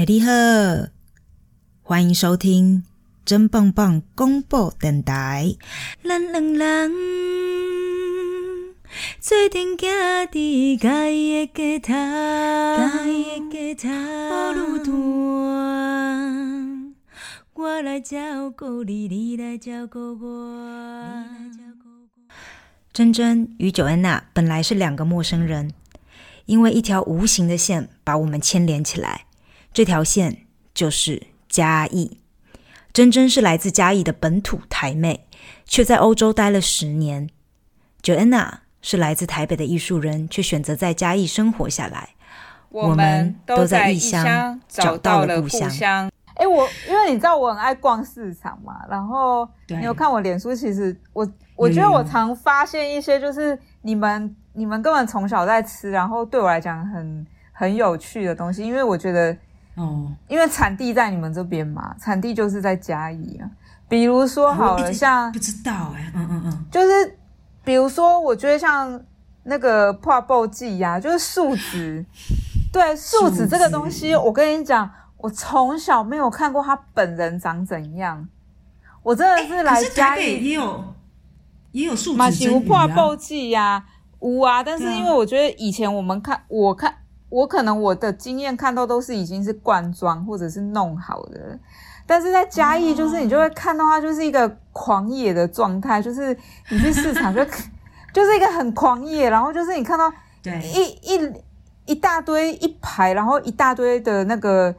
哎，你好，欢迎收听真棒棒公布电台。咱两人做阵行伫家己的街头，家己的街头路段，我来照顾你，你来照顾我。珍珍与九安娜本来是两个陌生人，因为一条无形的线把我们牵连起来。这条线就是嘉义。珍珍是来自嘉义的本土台妹，却在欧洲待了十年。Joanna 是来自台北的艺术人，却选择在嘉义生活下来。我们都在异乡找到了故乡。哎，我因为你知道我很爱逛市场嘛，然后你有看我脸书，其实我我觉得我常发现一些就是你们你们根本从小在吃，然后对我来讲很很有趣的东西，因为我觉得。哦，因为产地在你们这边嘛，产地就是在嘉义啊。比如说好了，像不知道哎，嗯嗯嗯，就是比如说，我觉得像那个破布剂呀，就是树脂。对，树脂这个东西，我跟你讲，我从小没有看过他本人长怎样。我真的是来嘉义也有也有树脂嘛，有破布剂呀，无啊。但是因为我觉得以前我们看，我看。我可能我的经验看到都是已经是罐装或者是弄好的，但是在嘉义就是你就会看到它就是一个狂野的状态，就是你去市场就 就是一个很狂野，然后就是你看到一一一大堆一排，然后一大堆的那个，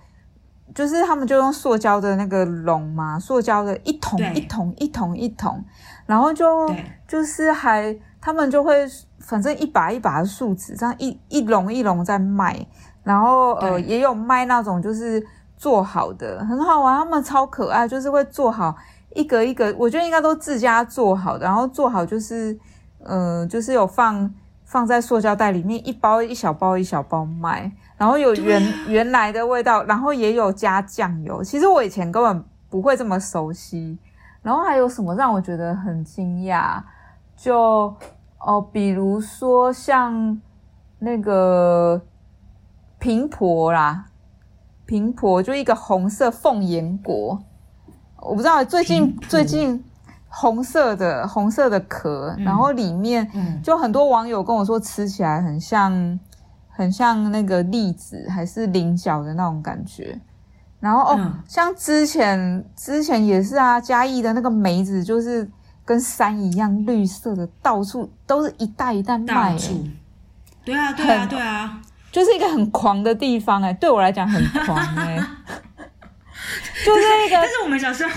就是他们就用塑胶的那个笼嘛，塑胶的一桶一桶一桶一桶，然后就就是还他们就会。反正一把一把的树脂，这样一一笼一笼在卖，然后呃也有卖那种就是做好的，很好玩，他们超可爱，就是会做好一格一格，我觉得应该都自家做好的，然后做好就是呃就是有放放在塑胶袋里面，一包一小包一小包卖，然后有原原来的味道，然后也有加酱油，其实我以前根本不会这么熟悉，然后还有什么让我觉得很惊讶，就。哦，比如说像那个平婆啦，平婆就一个红色凤眼果，我不知道最近最近红色的红色的壳，然后里面就很多网友跟我说吃起来很像很像那个栗子还是菱角的那种感觉，然后哦，像之前之前也是啊，嘉义的那个梅子就是。跟山一样绿色的，到处都是一袋一袋卖。对啊，对啊，对啊，就是一个很狂的地方哎，对我来讲很狂哎，就是一个。但是我们小时候，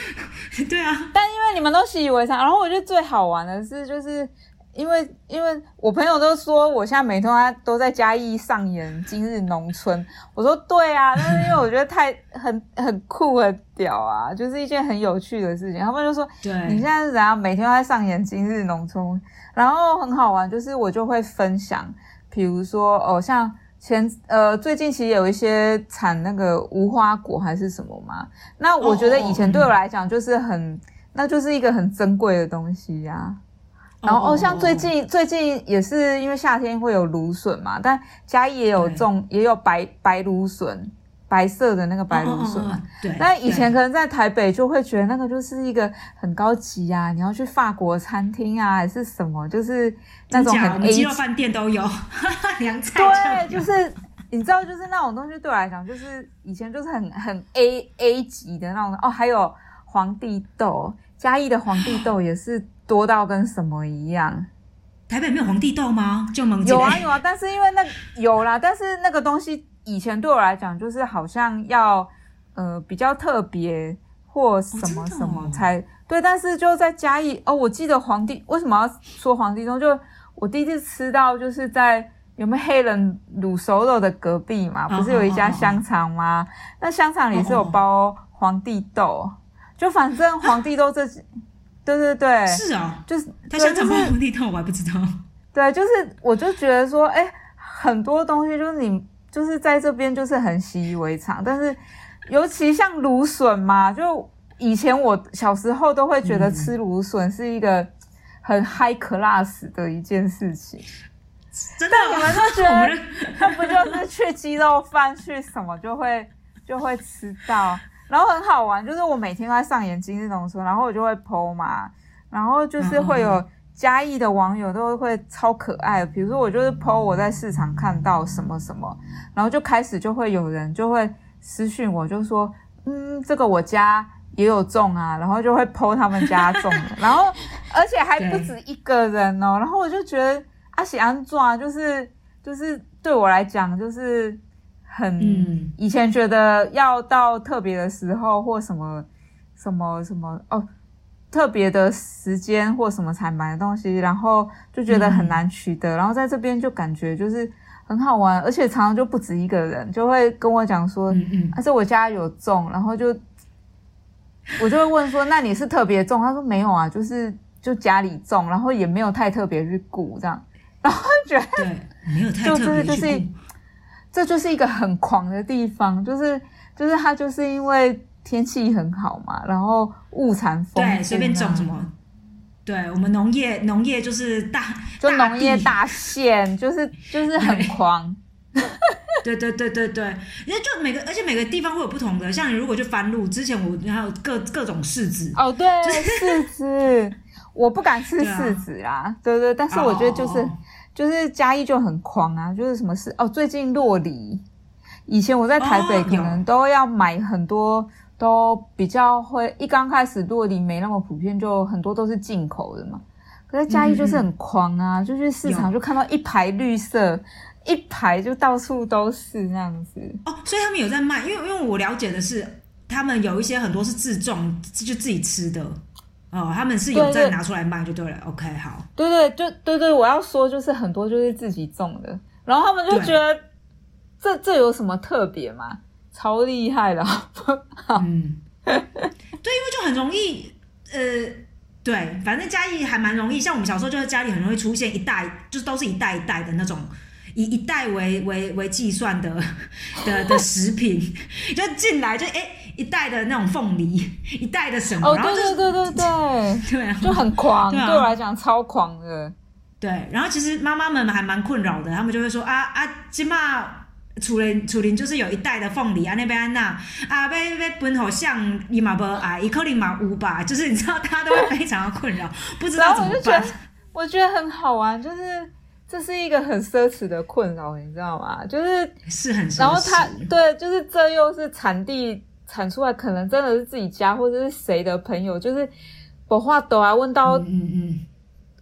对啊，但因为你们都习以为常，然后我觉得最好玩的是就是。因为因为我朋友都说我现在每天都在嘉义上演《今日农村》，我说对啊，但是 因为我觉得太很很酷很屌啊，就是一件很有趣的事情。他们就说，对你现在是怎样每天都在上演《今日农村》，然后很好玩，就是我就会分享，比如说哦，像前呃最近其实有一些产那个无花果还是什么嘛，那我觉得以前对我来讲就是很，那就是一个很珍贵的东西呀。然后哦，像最近最近也是因为夏天会有芦笋嘛，但嘉义也有种，也有白白芦笋，白色的那个白芦笋嘛。对。那以前可能在台北就会觉得那个就是一个很高级啊，你要去法国餐厅啊，还是什么，就是那种很 A 级饭店都有 凉菜。对，就是你知道，就是那种东西对我来讲，就是以前就是很很 A A 级的那种哦。还有皇帝豆，嘉义的皇帝豆也是。多到跟什么一样？台北没有皇帝豆吗？就蒙有啊有啊，但是因为那有啦，但是那个东西以前对我来讲就是好像要呃比较特别或什么什么才对，但是就在嘉义哦，我记得皇帝为什么要说皇帝豆？就我第一次吃到就是在有没有黑人卤熟肉的隔壁嘛？不是有一家香肠吗？那香肠里是有包皇帝豆，就反正皇帝豆这。对对对，是啊，就是他想怎么皇帝豆，我还不知道。对，就是我就觉得说，哎，很多东西就是你就是在这边就是很习以为常，但是尤其像芦笋嘛，就以前我小时候都会觉得吃芦笋是一个很 high class 的一件事情。真的，你们就觉得 他不就是去鸡肉饭去什么就会就会吃到，然后很好玩，就是我每天都在上演今日农村，然后我就会 PO 嘛，然后就是会有嘉义的网友都会超可爱，比如说我就是 PO 我在市场看到什么什么，然后就开始就会有人就会私讯我，就说嗯，这个我家。也有种啊，然后就会剖他们家种的，然后而且还不止一个人哦，然后我就觉得阿喜安抓就是就是对我来讲就是很以前觉得要到特别的时候或什么什么什么哦特别的时间或什么才买的东西，然后就觉得很难取得，然后在这边就感觉就是很好玩，而且常常就不止一个人就会跟我讲说，而且我家有种，然后就。我就会问说，那你是特别种？他说没有啊，就是就家里种，然后也没有太特别去顾这样，然后觉得对，没有太特别去顾，这就是一个很狂的地方，就是就是它就是因为天气很好嘛，然后物产丰富，对，随便种什么，对我们农业农业就是大，就农业大县，就是就是很狂。对对对对对，因为就每个，而且每个地方会有不同的。像你如果去翻路，之前我还有各各种柿子哦，对，柿子，我不敢吃柿子啦，对对，但是我觉得就是就是嘉义就很狂啊，就是什么事哦，最近洛梨，以前我在台北可能都要买很多，都比较会一刚开始洛梨没那么普遍，就很多都是进口的嘛。可是嘉义就是很狂啊，就去市场就看到一排绿色。一排就到处都是那样子。哦，所以他们有在卖，因为因为我了解的是，他们有一些很多是自种，就自己吃的哦，他们是有在拿出来卖就对了。OK，好，对对，就对对，我要说就是很多就是自己种的，然后他们就觉得这这有什么特别吗？超厉害的，嗯，对，因为就很容易，呃，对，反正家里还蛮容易，像我们小时候就是家里很容易出现一袋，就是都是一袋一袋的那种。以一袋为为为计算的的的食品，就进来就哎一袋的那种凤梨，一袋的什么？哦，对对对对对，对，就很狂，对我来讲超狂的。对，然后其实妈妈们还蛮困扰的，他们就会说啊啊，起码楚林楚林就是有一袋的凤梨啊，那边安娜啊，被被奔好像伊玛波啊，伊克林玛乌吧，就是你知道，大家都会非常的困扰，不知道怎么办。我觉得很好玩，就是。这是一个很奢侈的困扰，你知道吗？就是是很，然后他对，就是这又是产地产出来，可能真的是自己家或者是谁的朋友，就是把话都啊问到，嗯嗯，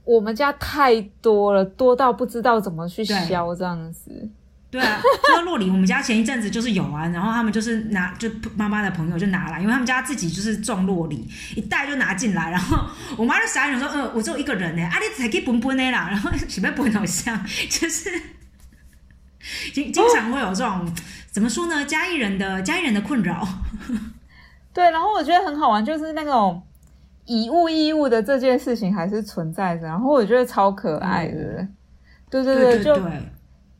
我们家太多了，多到不知道怎么去销这样子。对啊，说到洛梨，我们家前一阵子就是有啊，然后他们就是拿，就妈妈的朋友就拿来，因为他们家自己就是种洛梨，一袋就拿进来，然后我妈就傻眼说，呃，我只有一个人呢，啊，你才可以分分的啦，然后 准备分好像？就是 经经常会有这种怎么说呢，家艺人的家艺人的困扰。对，然后我觉得很好玩，就是那种以物易物的这件事情还是存在着，然后我觉得超可爱的，对对对，就。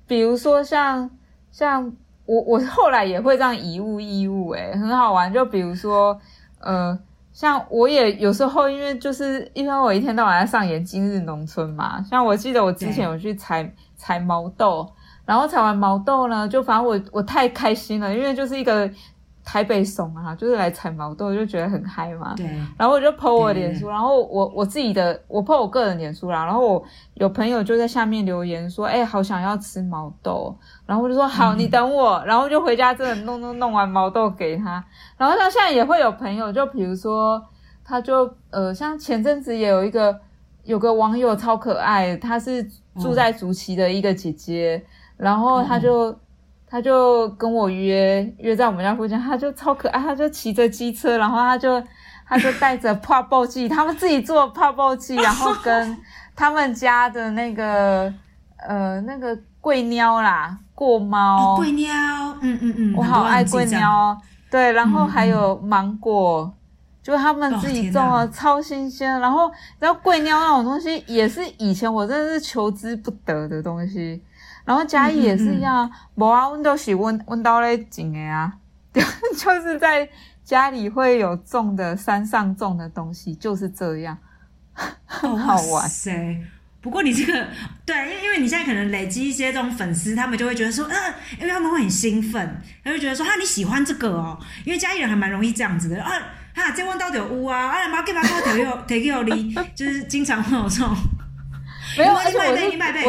比如说像像我我后来也会这样以物易物，诶很好玩。就比如说，呃，像我也有时候，因为就是因为我一天到晚在上演今日农村嘛。像我记得我之前有去采采毛豆，然后采完毛豆呢，就反正我我太开心了，因为就是一个。台北怂啊，就是来采毛豆，就觉得很嗨嘛。对。然后我就 po 我脸书，然后我我自己的我 po 我个人脸书啦。然后我有朋友就在下面留言说：“哎，好想要吃毛豆。”然后我就说：“好，你等我。”然后就回家真的弄弄弄完毛豆给他。然后像现在也会有朋友，就比如说，他就呃，像前阵子也有一个有个网友超可爱，她是住在竹崎的一个姐姐，然后他就。他就跟我约约在我们家附近，他就超可爱，他就骑着机车，然后他就他就带着泡泡剂，他们自己做泡泡剂，然后跟他们家的那个呃那个桂鸟啦过猫，嗯嗯嗯，我好爱桂鸟，对，然后还有芒果，就他们自己种啊，超新鲜，然后然后桂鸟那种东西也是以前我真的是求之不得的东西。然后嘉义也是一样，无啊，温都是温温到嘞种的啊，就是在家里会有种的山上种的东西，就是这样，很好玩。塞，不过你这个对，因为因为你现在可能累积一些这种粉丝，他们就会觉得说，嗯、因为他们会很兴奋，他就觉得说，哈，你喜欢这个哦，因为家里人还蛮容易这样子的啊，哈，这问到底有污啊，啊，妈给妈给我提给提给我哩，就是经常会有这种，没有，你而且我买呗你买呗是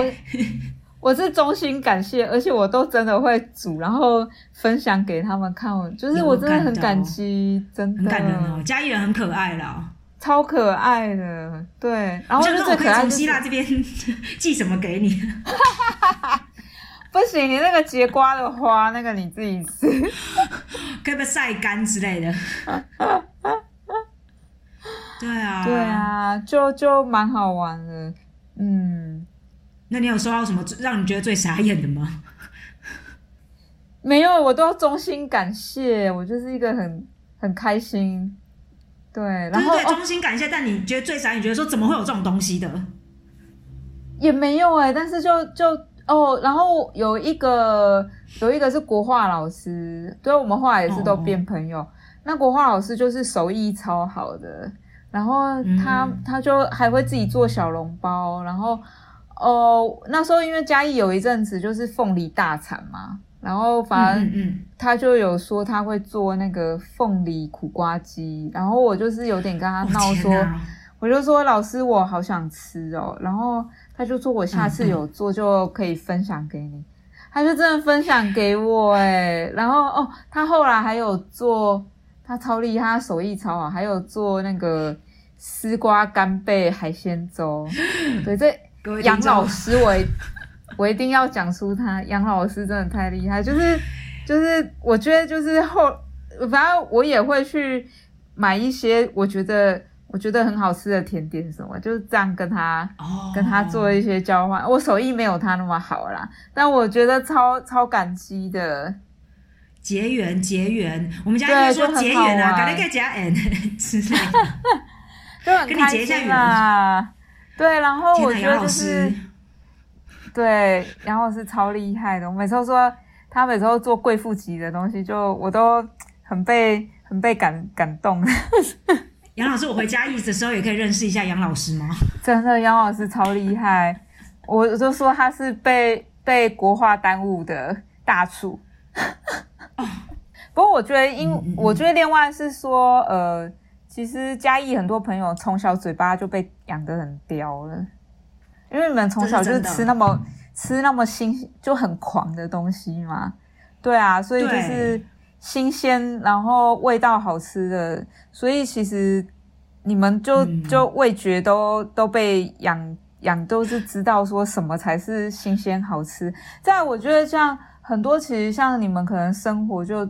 我我是衷心感谢，而且我都真的会煮，然后分享给他们看，我就是我真的很感激，真的。很感人哦，嘉义人很可爱啦。超可爱的，对，然后就说我可爱就是希腊这边 寄什么给你？不行，你那个节瓜的花，那个你自己吃。可不可以晒干之类的？对啊，对。啊，就就蛮好玩的，嗯，那你有收到什么让你觉得最傻眼的吗？没有，我都要衷心感谢，我就是一个很很开心，对，然后衷心感谢。但你觉得最傻，你觉得说怎么会有这种东西的？也没有哎、但是就就哦，然后有一个有一个是国画老师，对我们后来也是都变朋友。那国画老师就是手艺超好的，然后他、嗯他就还会自己做小笼包，然后哦那时候因为嘉义有一阵子就是凤梨大产嘛，然后反正他就有说他会做那个凤梨苦瓜鸡，然后我就是有点跟他嗯，闹说。我就说老师，我好想吃哦，然后他就说我下次有做就可以分享给你，他就真的分享给我哎，然后哦，他后来还有做，他超厉害，他手艺超好，还有做那个丝瓜干贝海鲜粥，对，这 杨老师我我一定要讲出他，杨老师真的太厉害，就是就是我觉得就是后，反正我也会去买一些我觉得我觉得很好吃的甜点什么，就是这样跟他哦，跟他做一些交换。我手艺没有他那么好啦，但我觉得超超感激的。结缘结缘，我们家对就说结缘啊，玩赶紧给加 n 之类的。就很开跟你结一下心啦。对，然后我觉得就是，对然后是超厉害的，我每次都说他每次都做贵妇级的东西，就我都很被很被感感动。杨老师，我回嘉义的时候也可以认识一下杨老师吗？真的，杨老师超厉害，我就说他是被被国画耽误的大厨。不过我觉得因，嗯嗯嗯。我觉得另外是说，呃，其实嘉义很多朋友从小嘴巴就被养得很刁了，因为你们从小就是吃那么吃那么新就很狂的东西嘛，对啊，所以就是新鲜，然后味道好吃的，所以其实你们就、嗯就味觉都都被养养，都是知道说什么才是新鲜好吃。在我觉得像很多其实像你们可能生活就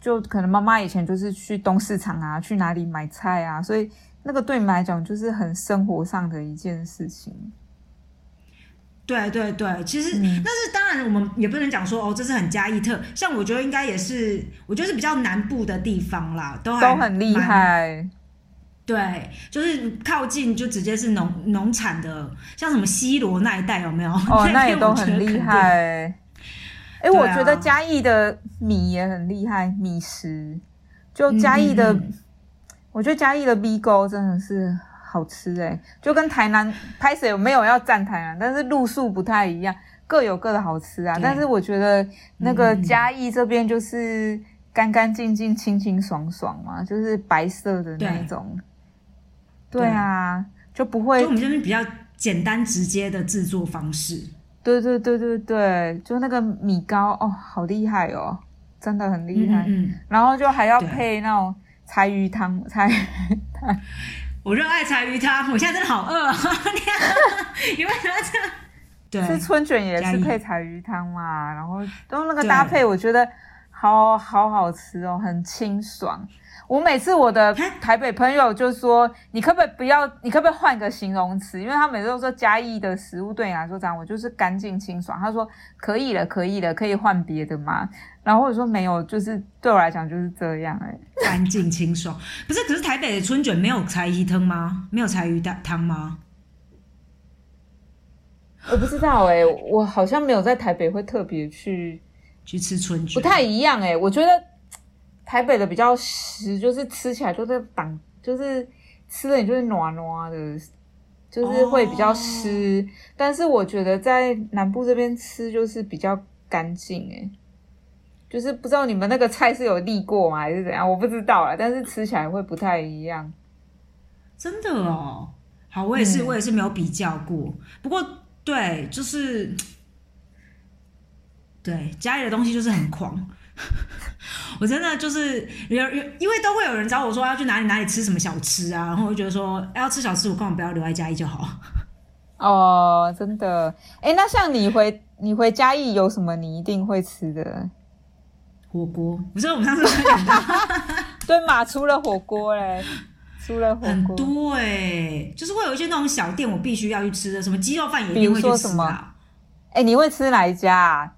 就可能妈妈以前就是去东市场啊，去哪里买菜啊，所以那个对你们来讲就是很生活上的一件事情。对对对，其实、嗯但是当然我们也不能讲说哦，这是很嘉义特，像我觉得应该也是，我觉得是比较南部的地方啦，都还都很厉害，对，就是靠近就直接是农农产的，像什么西罗那一带有没有？哦，那也边都很厉。害。哎、我觉得嘉义的米也很厉害，米食。就嘉义的，嗯嗯嗯我觉得嘉义的米糕真的是好吃哎、就跟台南拍谁有没有要站台南，但是路数不太一样，各有各的好吃啊。但是我觉得那个嘉义这边就是干干净净、清清爽爽嘛，就是白色的那一对种。对啊，就不会就我们这边比较简单直接的制作方式。对对对对对，就那个米糕哦，好厉害哦，真的很厉害。嗯嗯，然后就还要配那种柴鱼汤，柴我热爱柴鱼汤，我现在真的好饿啊！你为什么要这样？对，吃春卷也是配柴鱼汤嘛，然后都那个搭配，我觉得好好好吃哦，很清爽。我每次我的 台北朋友就说，你可不可以不要，你可不可以换个形容词？因为他每次都说嘉义的食物对你来说怎样，我就是干净清爽。他说可以了，可以了，可以换别的嘛。然后我说没有，就是对我来讲就是这样哎、干净清爽。不是，可是台北的春卷没有柴鱼汤吗？没有柴鱼汤汤吗？我不知道哎、我好像没有在台北会特别去，去吃春卷不太一样哎、我觉得台北的比较实，就是吃起来就是挡，就是吃了你就是暖暖的，就是会比较湿。但是我觉得在南部这边吃就是比较干净，诶就是不知道你们那个菜是有沥过吗，还是怎样？我不知道啊，但是吃起来会不太一样。真的哦，好，我也是，我也是没有比较过。不过，对，就是对家里的东西就是很狂。我真的就是有有，因为都会有人找我说要去哪里哪里吃什么小吃啊，然后我就觉得说要吃小吃，我根本不要留在嘉义就好。哦，真的，哎，那像你回你回嘉义有什么你一定会吃的？火锅，不是我们上次讲的，对嘛？除了火锅嘞。除了很多哎，就是会有一些那种小店，我必须要去吃的，什么鸡肉饭也一定会去吃啊。哎，你会吃哪一家啊？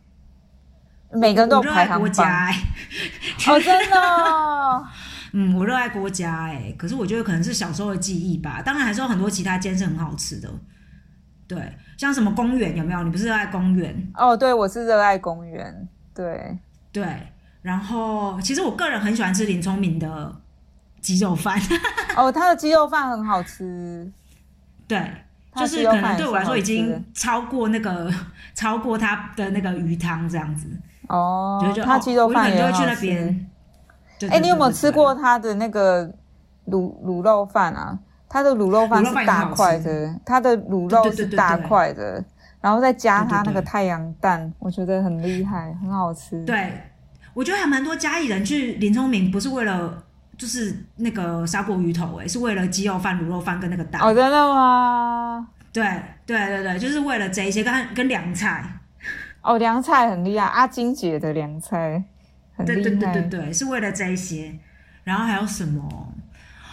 每个人都有排行榜。哦，真的。嗯，我热爱国家哎，可是我觉得可能是小时候的记忆吧。当然还是有很多其他间是很好吃的。对，像什么公园有没有？你不是热爱公园？哦，对，我是热爱公园。对对，然后其实我个人很喜欢吃林聪明的。鸡肉饭 哦，他的鸡肉饭很好吃，对，就是可能对我来说已经超过那个超过他的那个鱼汤这样子哦。他鸡肉饭也去那边。哎，你有没有吃过他的那个卤卤肉饭啊？他的卤肉饭是大块的，他的卤肉是大块的，然后再加他那个太阳蛋，我觉得很厉害，很好吃。对，我觉得还蛮多嘉义人去林聪明，不是为了。就是那个砂锅鱼头哎，是为了鸡肉饭、卤肉饭跟那个蛋。哦，真的吗？对对对对，就是为了这一些跟跟凉菜。哦，凉菜很厉害，阿金姐的凉菜很厉害。对对对对对，是为了这一些。然后还有什么？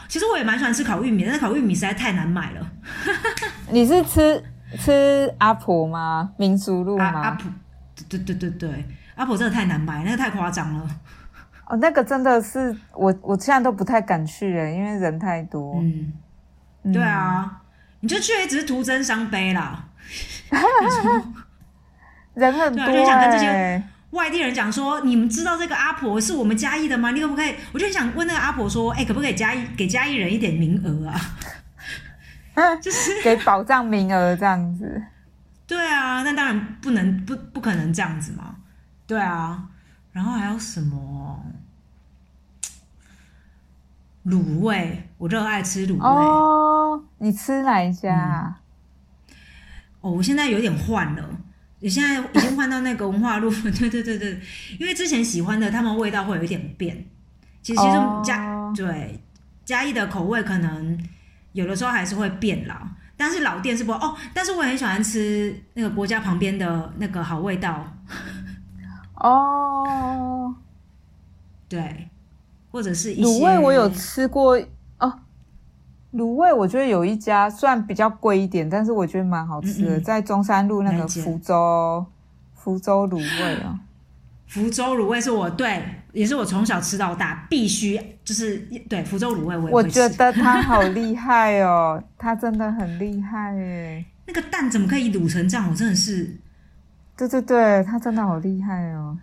其实我也蛮喜欢吃烤玉米，但是烤玉米实在太难买了。你是吃吃阿婆吗？民族路吗？阿婆，对对对对对，阿婆真的太难买，那个太夸张了。哦，那个真的是我，我现在都不太敢去了，因为人太多。嗯，对啊，你就去也只是徒增伤悲啦。人很多，就想跟这些外地人讲说，你们知道这个阿婆是我们嘉义的吗？你可不可以？我就想问那个阿婆说，哎，可不可以嘉义给嘉义人一点名额啊？就是给保障名额这样子。对啊，那当然不能不不可能这样子嘛。对啊，然后还有什么？卤味，我热爱吃卤味。哦，你吃哪一家？哦，我现在有点换了，你现在已经换到那个文化路。对对对对，因为之前喜欢的，他们味道会有一点变。其实嘉对嘉义的口味，可能有的时候还是会变老。但是老店是不哦，但是我很喜欢吃那个国家旁边的那个好味道。哦，对。或者是卤味，我有吃过哦。卤味我觉得有一家，虽然比较贵一点，但是我觉得蛮好吃的，在中山路那个福州福州卤味啊。福州卤味是我对，也是我从小吃到大，必须就是对福州卤味，我我觉得他好厉害哦，他真的很厉害哎。那个蛋怎么可以卤成这样？我真的是，对对对，他真的好厉害哦。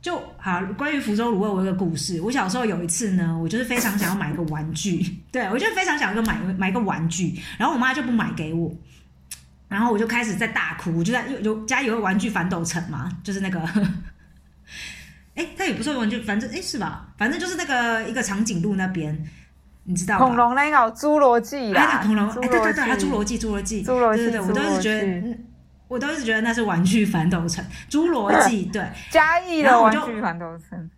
就好，关于福州卤味，我有个故事。我小时候有一次呢，我就是非常想要买一个玩具，对我就非常想要买买一个玩具，然后我妈就不买给我，然后我就开始在大哭。我就在有有家有个玩具反斗城嘛，就是那个，哎，它也不是玩具，反正哎是吧？反正就是那个一个长颈鹿那边，你知道恐龙那个侏罗纪啦，恐龙，哎对对对，它侏罗纪，侏罗纪，侏罗纪，我都是觉得。我都一直觉得那是玩具反斗城，侏罗纪对，嘉义的玩具反斗城。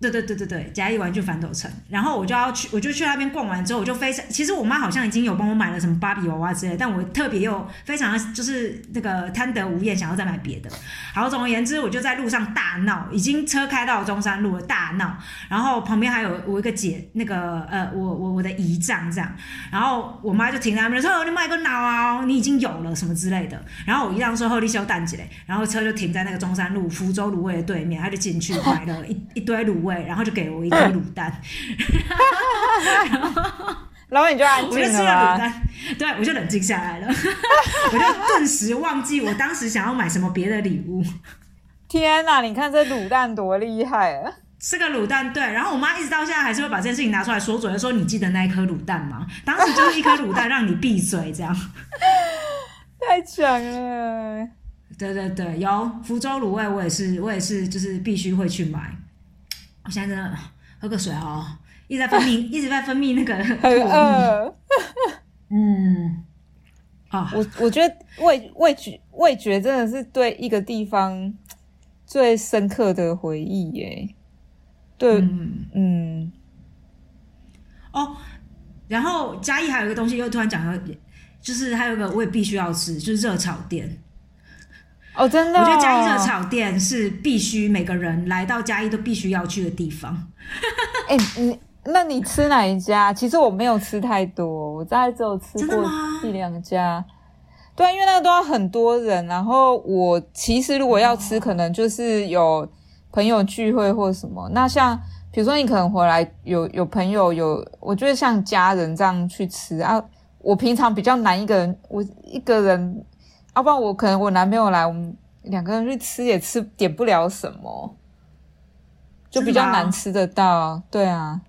对对对对对，嘉义玩具反斗城，然后我就要去，我就去那边逛完之后，我就非常，其实我妈好像已经有帮我买了什么芭比娃娃之类，但我特别又非常就是那个贪得无厌，想要再买别的。好，总而言之，我就在路上大闹，已经车开到中山路了，大闹。然后旁边还有我一个姐，那个呃，我我我的姨丈这样，然后我妈就停在那边说：“你买个脑啊，你已经有了什么之类的。”然后我姨丈说：“后立修蛋姐。”然后车就停在那个中山路福州卤味的对面，他就进去买了一一堆卤味。然后就给了我一颗卤蛋，然后你就安静了我就吃了卤蛋，对我就冷静下来了，我就顿时忘记我当时想要买什么别的礼物。天哪，你看这卤蛋多厉害啊！吃个卤蛋，对。然后我妈一直到现在还是会把这件事情拿出来说嘴，说你记得那一颗卤蛋吗？当时就是一颗卤蛋让你闭嘴，这样。太强了。对对对，有福州卤味，我也是，我也是，就是必须会去买。我现在真的喝个水哦，一直在分泌，一直在分泌那个 很饿。嗯，啊，我我觉得味味觉味觉真的是对一个地方最深刻的回忆耶。对，嗯，哦，然后嘉义还有一个东西，又突然讲到，就是还有个我也必须要吃，就是热炒店。哦，真的，我觉得嘉义热炒店是必须每个人来到嘉义都必须要去的地方。哎，你那你吃哪一家？其实我没有吃太多，我大概只有吃过一两家。对，因为那个都要很多人，然后我其实如果要吃，可能就是有。朋友聚会或什么，那像比如说你可能回来有有朋友有，我觉得像家人这样去吃啊。我平常比较难一个人，我一个人，要不然我可能我男朋友来，我们两个人去吃也吃点不了什么，就比较难吃得到。对啊，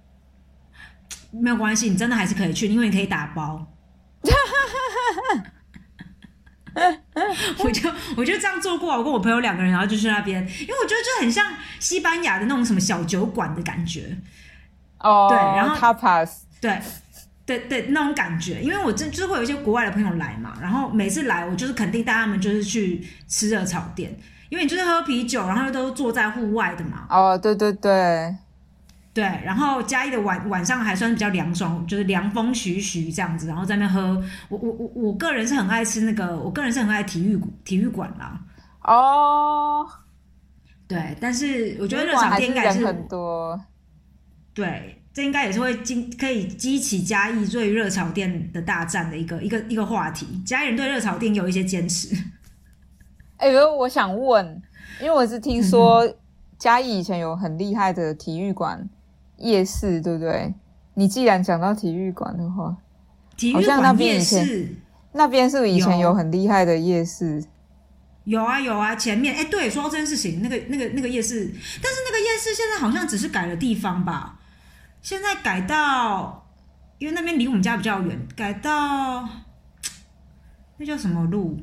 没有关系，你真的还是可以去，因为你可以打包。我就我就这样做过，我跟我朋友两个人，然后就去那边，因为我觉得就很像西班牙的那种什么小酒馆的感觉哦。对，然后 tapas，对对对，那种感觉，因为我真就是会有一些国外的朋友来嘛，然后每次来我就是肯定带他们就是去吃热炒店，因为你就是喝啤酒，然后都坐在户外的嘛。哦，对对对。对，然后嘉义的晚晚上还算比较凉爽，就是凉风徐徐这样子，然后在那喝。我我我我个人是很爱吃那个，我个人是很爱体育体育馆啦。哦，对，但是我觉得热炒店应该是很多。对，这应该也是会激可以激起嘉义对热炒店的大战的一个一个一个话题。嘉义人对热炒店有一些坚持。哎，我想问，因为我是听说嘉义以前有很厉害的体育馆。夜市对不对？你既然讲到体育馆的话，体育馆夜市那边是不是以前有很厉害的夜市？有啊有啊，前面哎，对，说到这件事情，那个那个那个夜市，但是那个夜市现在好像只是改了地方吧？现在改到，因为那边离我们家比较远，改到 那叫什么路？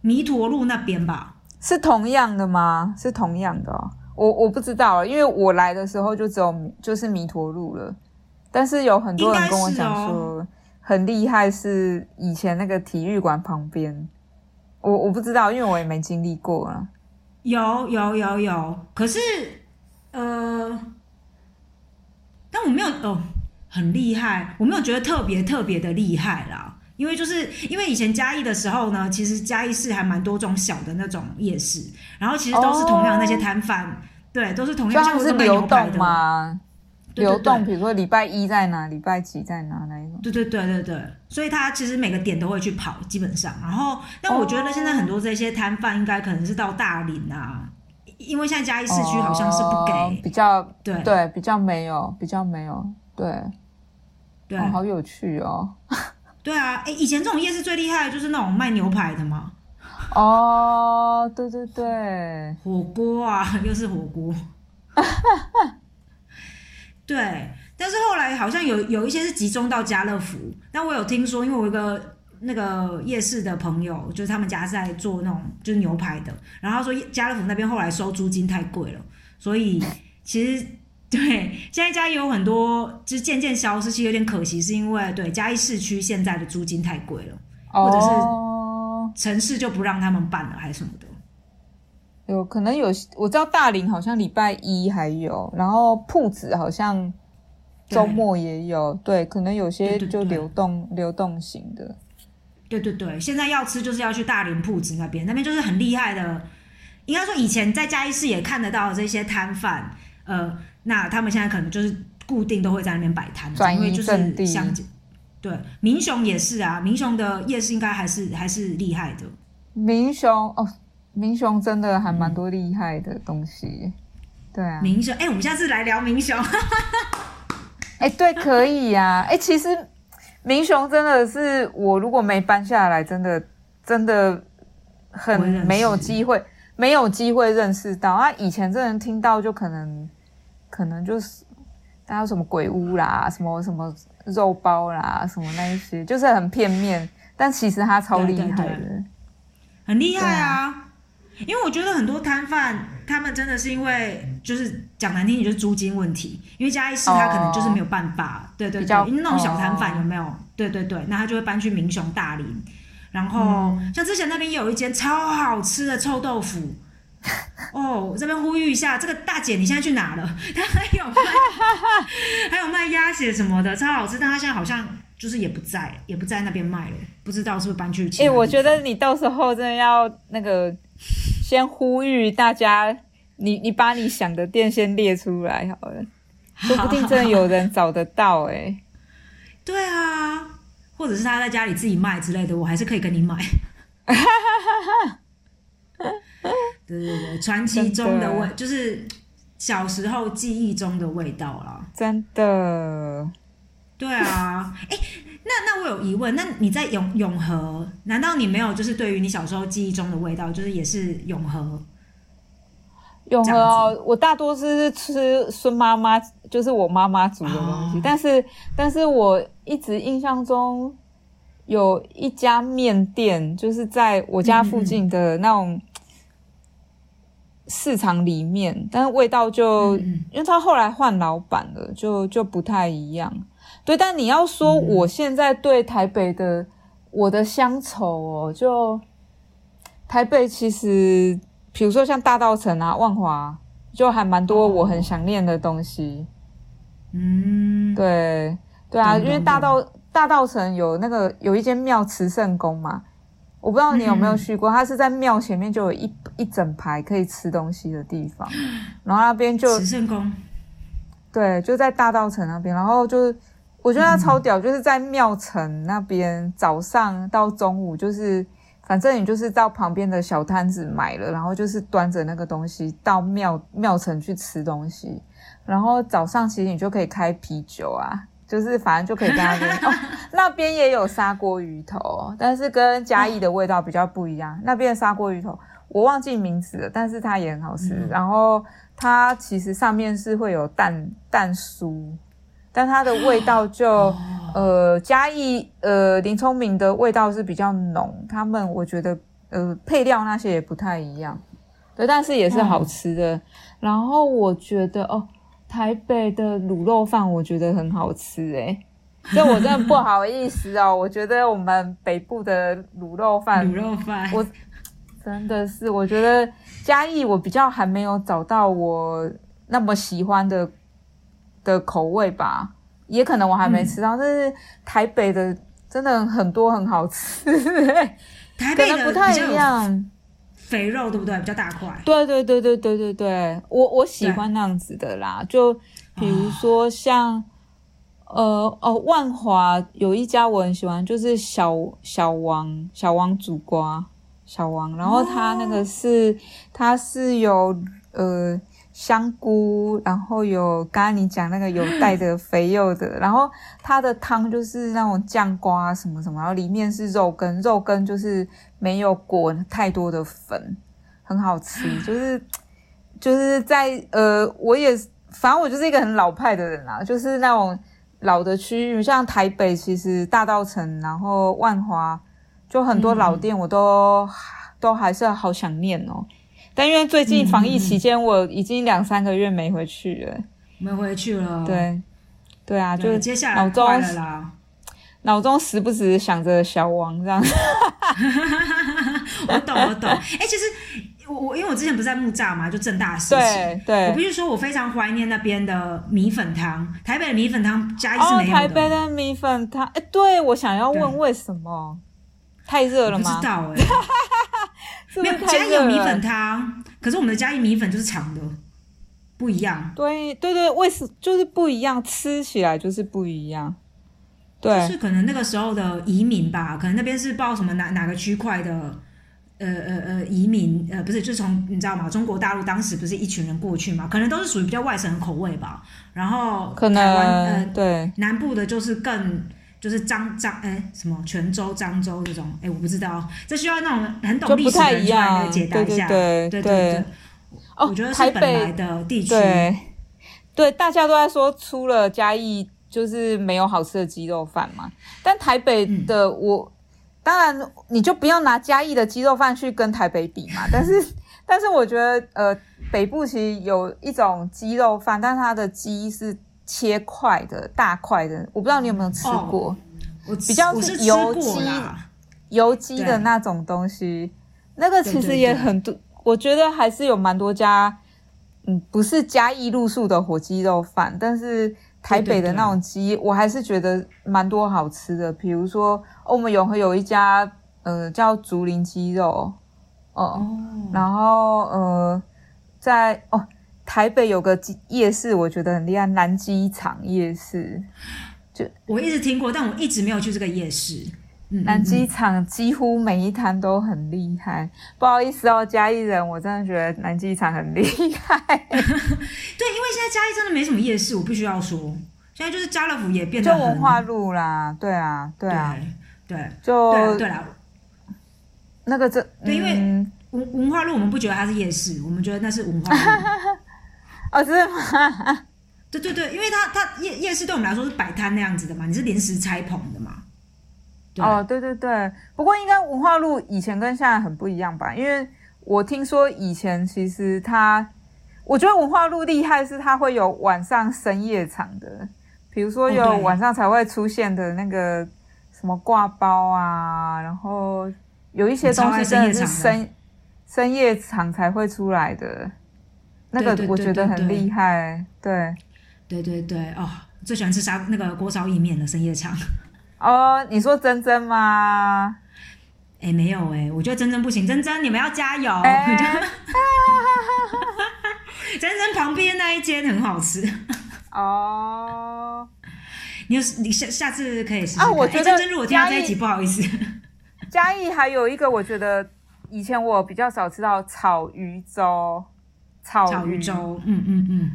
弥陀路那边吧？是同样的吗？是同样的哦。我我不知道，因为我来的时候就只有就是弥陀路了，但是有很多人跟我讲说很厉害，是以前那个体育馆旁边。我我不知道，因为我也没经历过啊。有有有有，可是呃，但我没有哦，很厉害，我没有觉得特别特别的厉害啦。因为就是因为以前嘉义的时候呢，其实嘉义市还蛮多种小的那种夜市，然后其实都是同样那些摊贩。对，都是同样，就是流动吗？流动，比如说礼拜一在哪，礼拜几在哪那一种。对对对对对，所以他其实每个点都会去跑，基本上。然后，但我觉得现在很多这些摊贩应该可能是到大林啊，因为现在嘉义市区好像是不给，比较对对，比较没有，比较没有，对对，好有趣哦。对啊，哎，以前这种夜市最厉害的就是那种卖牛排的嘛。哦，对对对，火锅啊，又是火锅。对，但是后来好像有有一些是集中到家乐福，但我有听说，因为我一个那个夜市的朋友，就是他们家在做那种就是牛排的，然后他说家乐福那边后来收租金太贵了，所以其实 对现在家也有很多就是渐渐消失，其实有点可惜，是因为对嘉义市区现在的租金太贵了，或者是。城市就不让他们办了，还是什么的？有可能有，我知道大林好像礼拜一还有，然后铺子好像周末也有。对，可能有些就流动流动型的。对对对，现在要吃就是要去大林铺子那边，那边就是很厉害的。应该说以前在嘉义市也看得到这些摊贩，呃，那他们现在可能就是固定都会在那边摆摊，因为就是相近。对，民雄也是啊，民雄的夜市应该还是还是厉害的。民雄哦，民雄真的还蛮多厉害的东西。对啊，民雄，哎，我们下次来聊民雄。哎，对，可以呀。哎，其实民雄真的是我如果没搬下来，真的真的很没有机会，没有机会认识到啊。以前真的听到就可能可能就是大家有什么鬼屋啦，什么什么肉包啦，什么那一些，就是很片面，但其实他超厉害对对的。很厉害对啊。因为我觉得很多摊贩，他们真的是因为就是讲难听点，就是租金问题。因为嘉义市他可能就是没有办法，对对对，因为那种小摊贩哦有没有？对对对，那他就会搬去民雄、大林。然后、嗯像之前那边有一间超好吃的臭豆腐。哦，这边呼吁一下，这个大姐你现在去哪了？她还有卖，还有卖鸭血什么的，超好吃。但她现在好像就是也不在，也不在那边卖了，不知道是不是搬去哎。我觉得你到时候真的要那个先呼吁大家，你你把你想的店先列出来好了，说不定真的有人找得到哎、对啊，或者是他在家里自己卖之类的，我还是可以跟你买。对对对，传奇中的味真就是小时候记忆中的味道啦。真的。对啊，哎，那那我有疑问，那你在永永和，难道你没有就是对于你小时候记忆中的味道，就是也是永和？永和哦，我大多是吃孙妈妈，就是我妈妈煮的东西，哦但是但是我一直印象中有一家面店，就是在我家附近的那种市场里面，但是味道就、嗯因为他后来换老板了，就就不太一样。对，但你要说嗯我现在对台北的我的乡愁哦，就台北其实，比如说像大道城啊、万华，就还蛮多我很想念的东西。嗯，对，对啊，懂因为大道大道城有那个有一间庙慈圣宫嘛，我不知道你有没有嗯去过，它是在庙前面就有一一整排可以吃东西的地方，然后那边就慈圣宫。对，就在大道城那边，然后就是我觉得它超屌，就是在庙城那边，早上到中午，就是反正你就是到旁边的小摊子买了，然后就是端着那个东西到庙庙城去吃东西，然后早上其实你就可以开啤酒啊。就是反正就可以跟那边 哦，那边也有砂锅鱼头，但是跟嘉义的味道比较不一样。那边的砂锅鱼头我忘记名字了，但是它也很好吃。嗯然后它其实上面是会有蛋蛋酥，但它的味道就、哦。呃嘉义呃林聪明的味道是比较浓，他们我觉得呃配料那些也不太一样，对，但是也是好吃的。然后我觉得哦，台北的卤肉饭我觉得很好吃诶、这我真的不好意思哦，我觉得我们北部的卤肉饭卤肉饭，我真的是，我觉得嘉义我比较还没有找到我那么喜欢的的口味吧，也可能我还没吃到，但是台北的真的很多很好吃，可台北的不太一样。肥肉对不对？比较大块。对对对对对对对，我我喜欢那样子的啦，就比如说像。呃哦，万华有一家我很喜欢，就是小小王小王煮瓜小王，然后他那个是、他是有呃香菇，然后有刚刚你讲那个有带着肥肉的，然后它的汤就是那种酱瓜什么什么，然后里面是肉羹，肉羹就是没有裹太多的粉，很好吃，就是就是在呃，我也反正我就是一个很老派的人啦，就是那种老的区域，像台北其实大道城，然后万华就很多老店，我都、都还是好想念哦。但因为最近防疫期间，我已经两三个月没回去了。没回去了。对，对啊，对，就接下来脑中。脑中时不时想着小王这样。我懂，我懂。哎、其实我我因为我之前不是在木栅嘛，就正大时期。对对，我必须说，我非常怀念那边的米粉汤。台北的米粉汤嘉义是哦，没有的。台北的米粉汤，哎，对我想要对问为什么？太热了吗知？道哎、没有嘉义有米粉？汤，可是我们的嘉义米粉就是长的，不一样。对对对，为什就是不一样，吃起来就是不一样。对，就是可能那个时候的移民吧，可能那边是不知道什么哪哪个区块的，呃呃呃移民，呃不是，就从你知道吗？中国大陆当时不是一群人过去嘛，可能都是属于比较外省的口味吧。然后可能呃对南部的就是更就是漳漳哎什么泉州、漳州这种，哎我不知道，这需要那种很懂历史的就不太一人出来解答对对一下。对对对对，哦，我觉得是台本来北的地区。对对，大家都在说出了嘉义就是没有好吃的鸡肉饭嘛，但台北的我，当然你就不要拿嘉义的鸡肉饭去跟台北比嘛，但是 但是我觉得呃北部其实有一种鸡肉饭，但是它的鸡是切块的大块的，我不知道你有没有吃过，我比较是油鸡啦。油鸡的那种东西，那个其实也很多，我觉得还是有蛮多家，嗯，不是嘉义路数的火鸡肉饭，但是台北的那种鸡，我还是觉得蛮多好吃的。比如说，哦我们永和有一家，呃，叫竹林鸡肉，哦、哦，然后呃，在哦台北有个夜市，我觉得很厉害，南机场夜市。就我一直听过，但我一直没有去这个夜市。嗯，南嗯机场几乎每一摊都很厉害，不好意思哦，嘉义人，我真的觉得南机场很厉害。对，因为现在嘉义真的没什么夜市，我必须要说，现在就是家乐福也变就得很文化路啦，对啊，对啊，对对就对对啦，那个这对因为嗯文文化路我们不觉得它是夜市，我们觉得那是文化路。哦，是吗？对对对，因为它它夜夜市对我们来说是摆摊那样子的嘛，你是临时拆棚的嘛。哦，对对对，不过应该文化路以前跟现在很不一样吧？因为我听说以前其实它，我觉得文化路厉害是它会有晚上深夜场的，比如说有晚上才会出现的那个什么挂包啊，然后有一些东西真的是深深夜场才会出来的，那个我觉得很厉害，对。对对对，哦，最喜欢吃沙那个锅烧意面了，深夜场。哦，你说珍珍吗？哎，没有哎，我觉得珍珍不行，珍珍你们要加油。哎 珍珍旁边那一间很好吃，哦，你有你下下次可以试试看。啊我觉得哎珍珍如果听到这嘉义一集，不好意思。嘉义还有一个，我觉得以前我比较少吃到草鱼粥，草鱼。粥，嗯嗯嗯，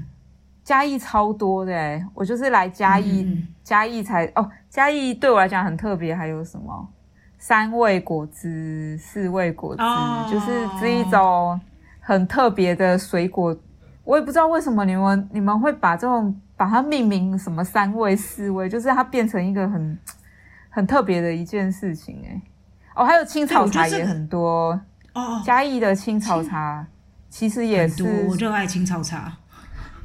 嘉义超多的哎，我就是来嘉义，嗯嗯嘉义才哦，嘉义对我来讲很特别，还有什么？三味果汁、四味果汁，哦。就是这一种很特别的水果。我也不知道为什么你们你们会把这种把它命名什么三味、四味，就是它变成一个很很特别的一件事情哎。哦，还有青草茶也很多，哦哦，嘉义的青草茶其实也多，是我热爱青草茶。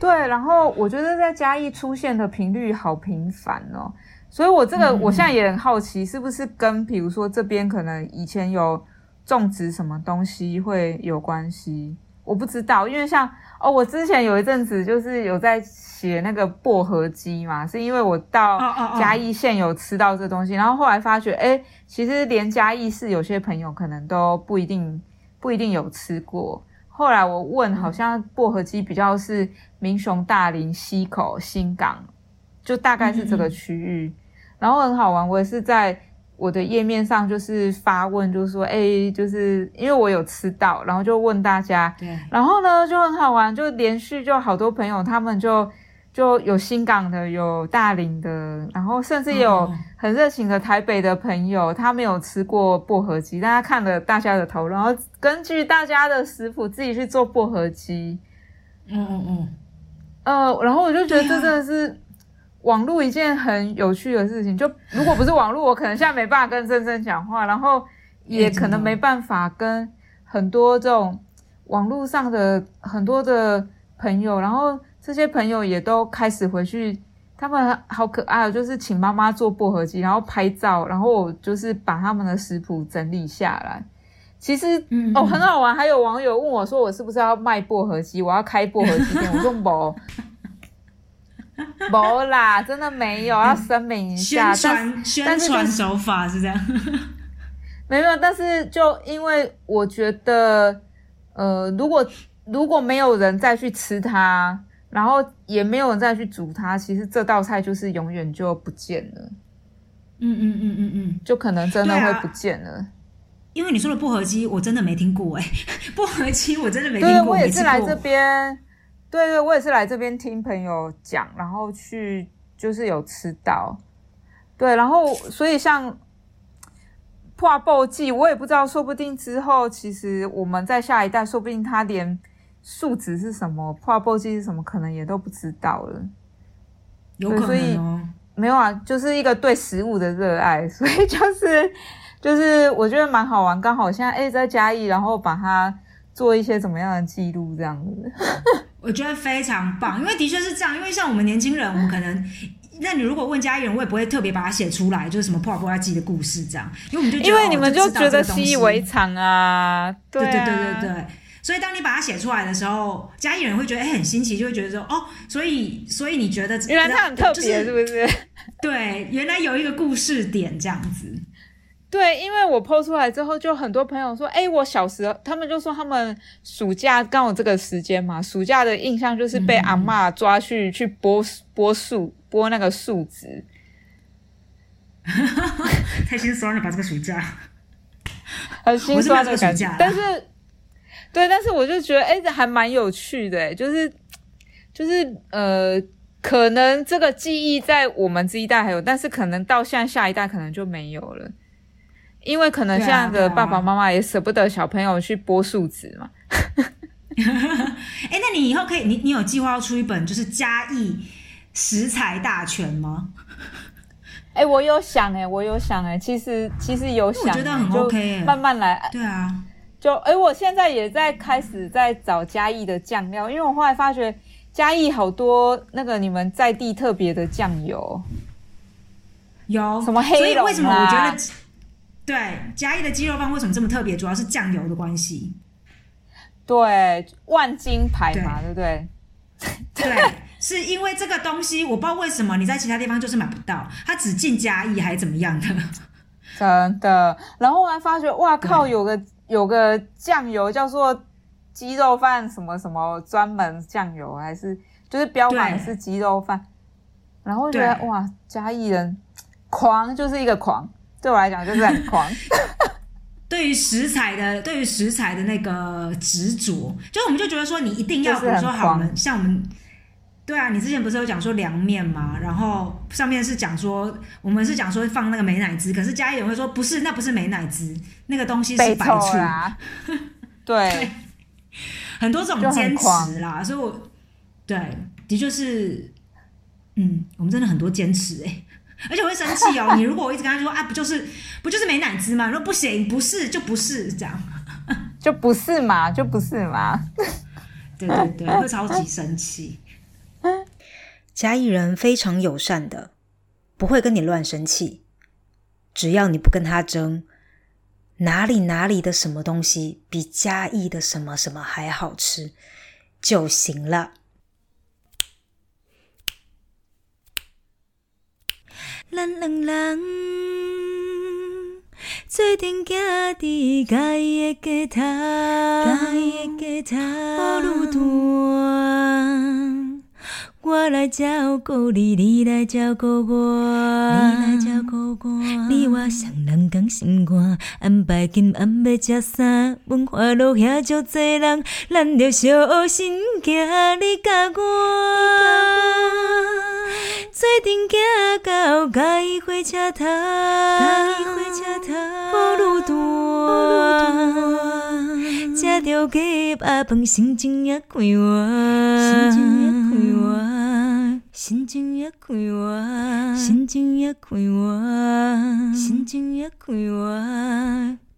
对，然后我觉得在嘉义出现的频率好频繁哦，所以我这个、嗯我现在也很好奇，是不是跟比如说这边可能以前有种植什么东西会有关系？我不知道，因为像哦，我之前有一阵子就是有在写那个薄荷鸡嘛，是因为我到嘉义县有吃到这东西，然后后来发觉，哎，其实连嘉义市有些朋友可能都不一定不一定有吃过。后来我问，好像薄荷鸡比较是民雄、大林、溪口、新港，就大概是这个区域。然后很好玩，我也是在我的页面上就是发问，就是说，哎，就是因为我有吃到，然后就问大家，对，然后呢就很好玩，就连续就好多朋友他们就就有新港的，有大林的，然后甚至有很热情的台北的朋友，他没有吃过薄荷鸡，大家看了大家的头，然后根据大家的食谱自己去做薄荷鸡。嗯嗯嗯，呃，然后我就觉得真的是网络一件很有趣的事情。就如果不是网络，我可能现在没办法跟珍珍讲话，然后也可能没办法跟很多这种网络上的很多的朋友，然后这些朋友也都开始回去。他们好可爱哦，就是请妈妈做薄荷鸡，然后拍照，然后我就是把他们的食谱整理下来。其实嗯哦，很好玩。还有网友问我说，我是不是要卖薄荷鸡？我要开薄荷鸡店？我说没，没啦，真的没有，要声明一下。宣但传宣传手法是这样。没有，但是就因为我觉得，呃，如果如果没有人再去吃它，然后也没有人再去煮它，其实这道菜就是永远就不见了，嗯嗯嗯嗯嗯，就可能真的会不见了。因为你说的薄荷鸡，我真的没听过哎，薄荷鸡我真的没听过对，过，我也是来这边，对对，我也是来这边听朋友讲，然后去就是有吃到，对，然后所以像破报记，我也不知道，说不定之后其实我们在下一代，说不定他连数值是什么，划波机是什么，可能也都不知道了。有可所以能哦。没有啊，就是一个对食物的热爱，所以就是就是我觉得蛮好玩。刚好现在哎在嘉义，然后把它做一些怎么样的记录这样子。我觉得非常棒，因为的确是这样。因为像我们年轻人，我们可能，那你如果问家里人，我也不会特别把它写出来，就是什么破布拉记的故事这样，因为我们就觉得因为你们哦就觉得习以为常啊，对对对对。所以当你把它写出来的时候，家里人会觉得哎、很新奇，就会觉得说哦，所以所以你觉得原来它很特别，就是是不是？对，原来有一个故事点这样子。对，因为我 PO 出来之后，就很多朋友说，哎，我小时候，他们就说他们暑假刚好这个时间嘛，暑假的印象就是被阿嬷抓去、去剥剥树，剥那个树枝。太心酸了吧，这个暑假。很心酸的感。觉但是，对，但是我就觉得，哎、这还蛮有趣的，哎，就是就是呃，可能这个记忆在我们这一代还有，但是可能到现在下一代可能就没有了，因为可能现在的爸爸妈妈也舍不得小朋友去剥树枝嘛。哎、那你以后可以，你你有计划要出一本就是嘉义食材大全吗？哎、我有想哎、我有想哎、其实其实有想、我觉得很 OK 欸慢慢来。对啊，就哎、我现在也在开始在找嘉义的酱料，因为我后来发觉嘉义好多那个你们在地特别的酱油，有什么黑龙所以为什么我觉啊得对嘉义的鸡肉饭为什么这么特别？主要是酱油的关系。对，万金牌嘛，对不对？对，是因为这个东西，我不知道为什么你在其他地方就是买不到，它只进嘉义还是怎么样的？真的。然后我还发觉，哇靠，有个有个酱油叫做鸡肉饭什么什么专门酱油，还是就是标榜是鸡肉饭。然后觉得哇，嘉义人狂就是一个狂，对我来讲就是很狂。对于食材的，对于食材的那个执着，就我们就觉得说，你一定要，就是比如说好，我们像我们，对啊，你之前不是有讲说凉面吗，然后上面是讲说，我们是讲说放那个美乃滋，可是家里人会说不是，那不是美乃滋，那个东西是白醋，啊，对，很多这种坚持啦，所以我对，的确是，嗯，我们真的很多坚持哎、而且我会生气哦。你如果我一直跟他说啊，不就是不就是美乃滋吗？说不行，不是就不是这样。就不是嘛，就不是嘛。对对对，会超级生气。嘉义人非常友善的，不会跟你乱生气，只要你不跟他争，哪里哪里的什么东西比嘉义的什么什么还好吃就行了。咱两人做阵行伫家己的街头，家己的街头，路段。我来照顾你，你来照顾我，你来照顾我。你我双人同心肝，安排今暗要食啥？文化路遐足济人，咱着小心行，你甲我。做阵行到嘉义火车头，嘉义火车头，好路段，食着鸡巴饭，心情也快活，心情也快活，心情也快活，心情也快活，心情也快活。